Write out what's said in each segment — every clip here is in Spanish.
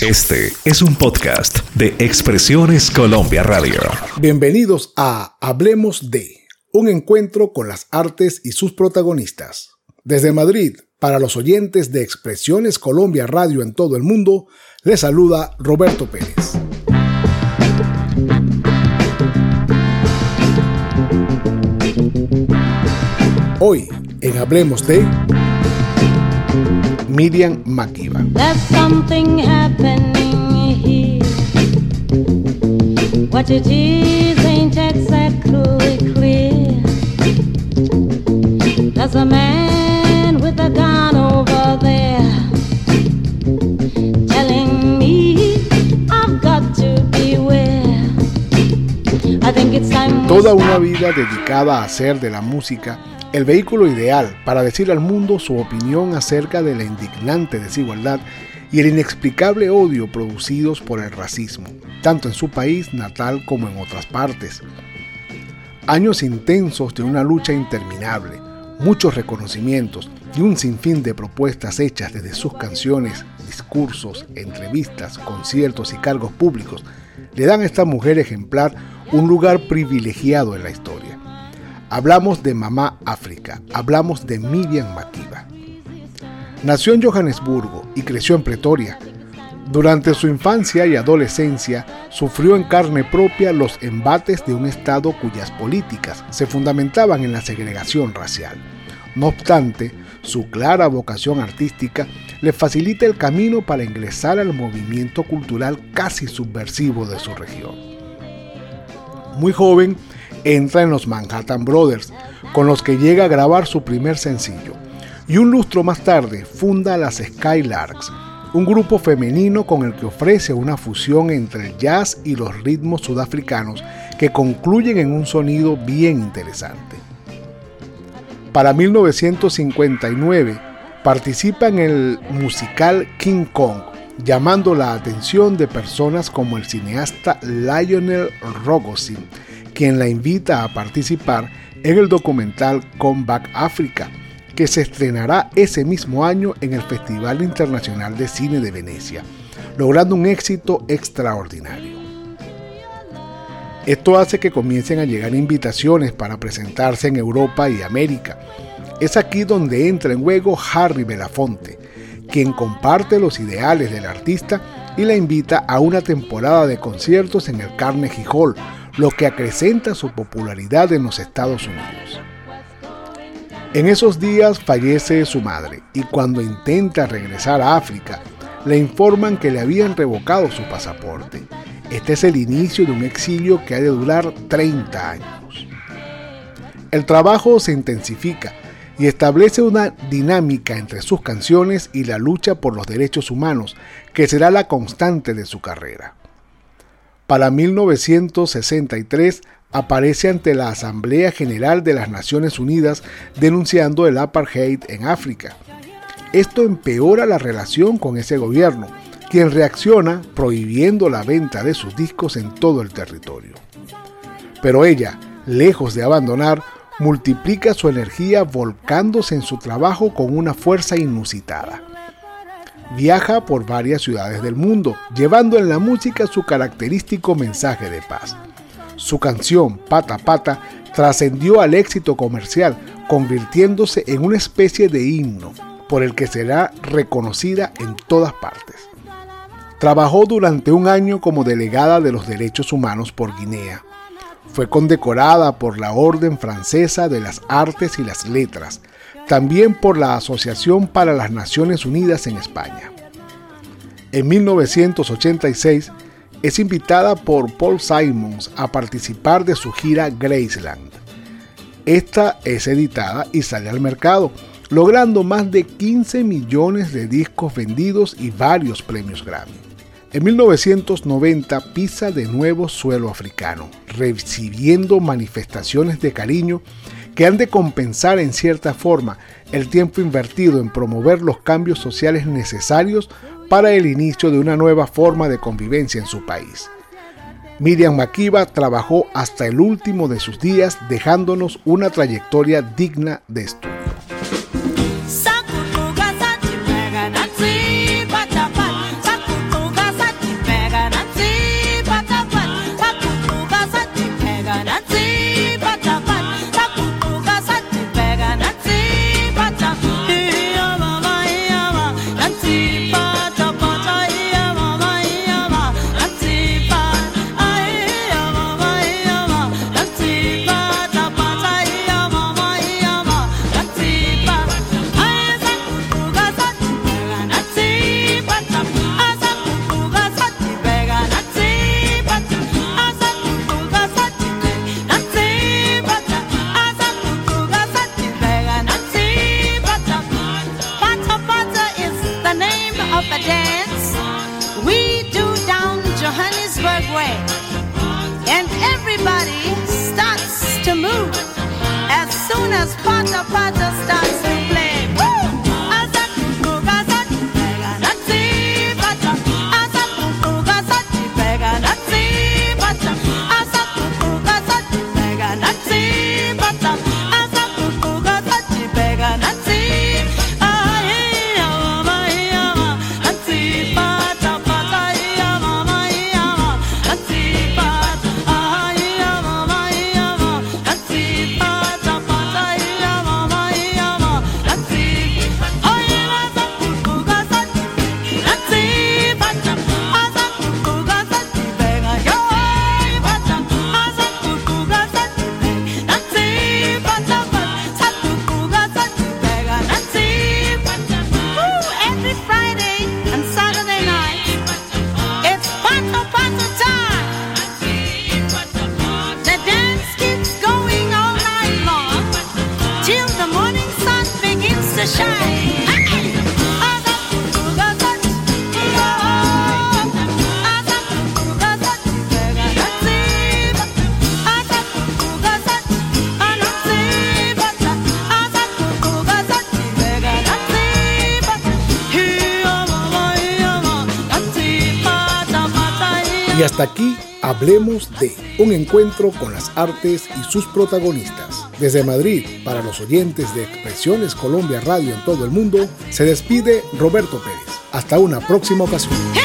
Este es un podcast de Expresiones Colombia Radio. Bienvenidos a Hablemos de, un encuentro con las artes y sus protagonistas. Desde Madrid, para los oyentes de Expresiones Colombia Radio en todo el mundo, les saluda Roberto Pérez. Hoy, en Hablemos de Miriam Makiba. Toda una vida dedicada a hacer de la música el vehículo ideal para decir al mundo su opinión acerca de la indignante desigualdad y el inexplicable odio producidos por el racismo, tanto en su país natal como en otras partes. Años intensos de una lucha interminable, muchos reconocimientos y un sinfín de propuestas hechas desde sus canciones, discursos, entrevistas, conciertos y cargos públicos le dan a esta mujer ejemplar un lugar privilegiado en la historia. Hablamos de Mamá África, hablamos de Miriam Makiba. Nació en Johannesburgo y creció en Pretoria. Durante su infancia y adolescencia sufrió en carne propia los embates de un Estado cuyas políticas se fundamentaban en la segregación racial. No obstante, su clara vocación artística le facilita el camino para ingresar al movimiento cultural casi subversivo de su región. Muy joven, entra en los Manhattan Brothers, con los que llega a grabar su primer sencillo. Y un lustro más tarde funda las Skylarks, un grupo femenino con el que ofrece una fusión entre el jazz y los ritmos sudafricanos que concluyen en un sonido bien interesante. Para 1959 participa en el musical King Kong, llamando la atención de personas como el cineasta Lionel Rogosin, quien la invita a participar en el documental Comeback Africa, que se estrenará ese mismo año en el Festival Internacional de Cine de Venecia, logrando un éxito extraordinario. Esto hace que comiencen a llegar invitaciones para presentarse en Europa y América. Es aquí donde entra en juego Harry Belafonte, quien comparte los ideales del artista y la invita a una temporada de conciertos en el Carnegie Hall, lo que acrecenta su popularidad en los Estados Unidos. En esos días fallece su madre y cuando intenta regresar a África, le informan que le habían revocado su pasaporte. Este es el inicio de un exilio que ha de durar 30 años. El trabajo se intensifica y establece una dinámica entre sus canciones y la lucha por los derechos humanos, que será la constante de su carrera. Para 1963 aparece ante la Asamblea General de las Naciones Unidas denunciando el apartheid en África. Esto empeora la relación con ese gobierno, quien reacciona prohibiendo la venta de sus discos en todo el territorio. Pero ella, lejos de abandonar, multiplica su energía volcándose en su trabajo con una fuerza inusitada viaja por varias ciudades del mundo, llevando en la música su característico mensaje de paz. Su canción, Pata Pata, trascendió al éxito comercial, convirtiéndose en una especie de himno por el que será reconocida en todas partes. Trabajó durante un año como delegada de los derechos humanos por Guinea. Fue condecorada por la Orden Francesa de las Artes y las Letras, también por la Asociación para las Naciones Unidas en España. En 1986 es invitada por Paul Simons a participar de su gira Graceland. Esta es editada y sale al mercado, logrando más de 15 millones de discos vendidos y varios premios Grammy. En 1990 pisa de nuevo suelo africano, recibiendo manifestaciones de cariño que han de compensar en cierta forma el tiempo invertido en promover los cambios sociales necesarios para el inicio de una nueva forma de convivencia en su país. Miriam Makiba trabajó hasta el último de sus días dejándonos una trayectoria digna de estudio. To move. As soon as Pata Pata starts to play. Y hasta aquí hablemos de un encuentro con las artes y sus protagonistas. Desde Madrid, para los oyentes de Expresiones Colombia Radio en todo el mundo, se despide Roberto Pérez. Hasta una próxima ocasión.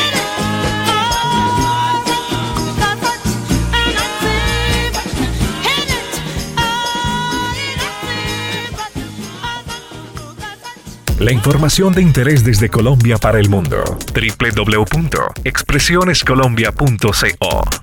La información de interés desde Colombia para el mundo. www.expresionescolombia.co